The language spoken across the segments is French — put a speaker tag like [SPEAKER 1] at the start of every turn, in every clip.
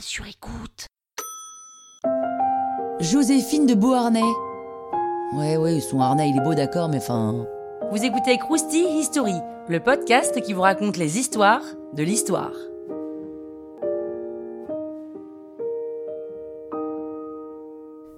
[SPEAKER 1] sur écoute.
[SPEAKER 2] Joséphine de Beauharnais. Ouais, ouais, son harnais, il est beau, d'accord, mais enfin.
[SPEAKER 3] Vous écoutez Krusty History, le podcast qui vous raconte les histoires de l'histoire.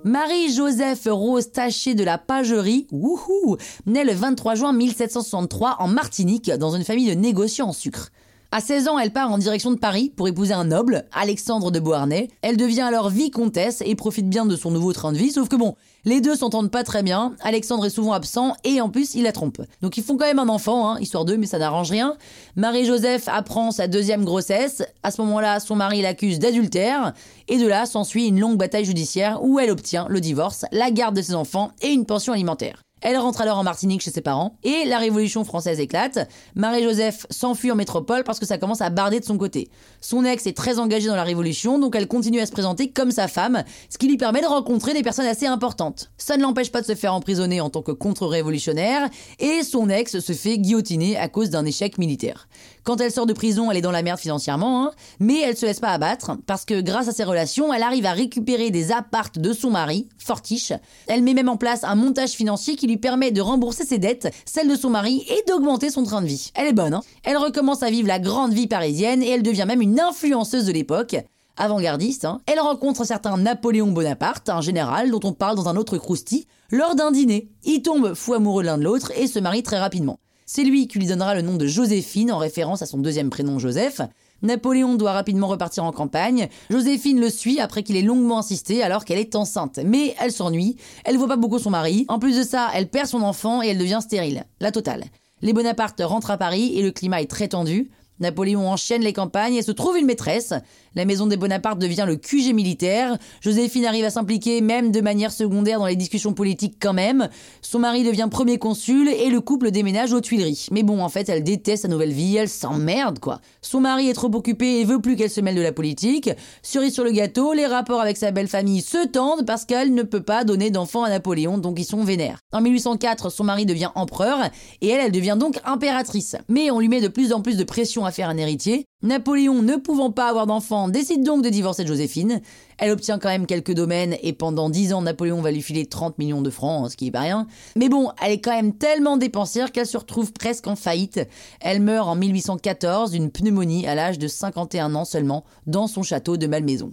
[SPEAKER 2] Marie-Joseph Rose Taché de la Pagerie, wouhou, naît le 23 juin 1763 en Martinique dans une famille de négociants en sucre. À 16 ans, elle part en direction de Paris pour épouser un noble, Alexandre de Beauharnais. Elle devient alors vicomtesse et profite bien de son nouveau train de vie, sauf que bon, les deux s'entendent pas très bien, Alexandre est souvent absent et en plus il la trompe. Donc ils font quand même un enfant, hein, histoire d'eux, mais ça n'arrange rien. Marie-Joseph apprend sa deuxième grossesse, à ce moment-là son mari l'accuse d'adultère, et de là s'ensuit une longue bataille judiciaire où elle obtient le divorce, la garde de ses enfants et une pension alimentaire. Elle rentre alors en Martinique chez ses parents et la Révolution française éclate. Marie-Joseph s'enfuit en métropole parce que ça commence à barder de son côté. Son ex est très engagé dans la Révolution, donc elle continue à se présenter comme sa femme, ce qui lui permet de rencontrer des personnes assez importantes. Ça ne l'empêche pas de se faire emprisonner en tant que contre-révolutionnaire et son ex se fait guillotiner à cause d'un échec militaire. Quand elle sort de prison, elle est dans la merde financièrement, hein, mais elle se laisse pas abattre parce que grâce à ses relations, elle arrive à récupérer des appartes de son mari, Fortiche. Elle met même en place un montage financier qui lui permet de rembourser ses dettes, celles de son mari et d'augmenter son train de vie. Elle est bonne, hein Elle recommence à vivre la grande vie parisienne et elle devient même une influenceuse de l'époque avant-gardiste, hein. elle rencontre un certain Napoléon Bonaparte, un général dont on parle dans un autre crousti, lors d'un dîner. Ils tombent fous amoureux l'un de l'autre et se marient très rapidement. C'est lui qui lui donnera le nom de Joséphine en référence à son deuxième prénom Joseph. Napoléon doit rapidement repartir en campagne. Joséphine le suit après qu'il ait longuement insisté alors qu'elle est enceinte. Mais elle s'ennuie, elle voit pas beaucoup son mari. En plus de ça, elle perd son enfant et elle devient stérile. La totale. Les Bonaparte rentrent à Paris et le climat est très tendu. Napoléon enchaîne les campagnes et se trouve une maîtresse. La maison des Bonaparte devient le QG militaire. Joséphine arrive à s'impliquer même de manière secondaire dans les discussions politiques quand même. Son mari devient premier consul et le couple déménage aux Tuileries. Mais bon, en fait, elle déteste sa nouvelle vie, elle s'emmerde quoi. Son mari est trop occupé et veut plus qu'elle se mêle de la politique. Cerise sur le gâteau, les rapports avec sa belle famille se tendent parce qu'elle ne peut pas donner d'enfants à Napoléon, donc ils sont vénères. En 1804, son mari devient empereur et elle, elle devient donc impératrice. Mais on lui met de plus en plus de pression à faire un héritier. Napoléon, ne pouvant pas avoir d'enfant, décide donc de divorcer de Joséphine. Elle obtient quand même quelques domaines et pendant 10 ans, Napoléon va lui filer 30 millions de francs, ce qui est pas rien. Mais bon, elle est quand même tellement dépensière qu'elle se retrouve presque en faillite. Elle meurt en 1814 d'une pneumonie à l'âge de 51 ans seulement dans son château de Malmaison.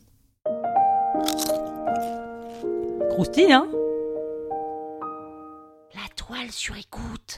[SPEAKER 3] Croustille, hein?
[SPEAKER 1] La toile sur écoute.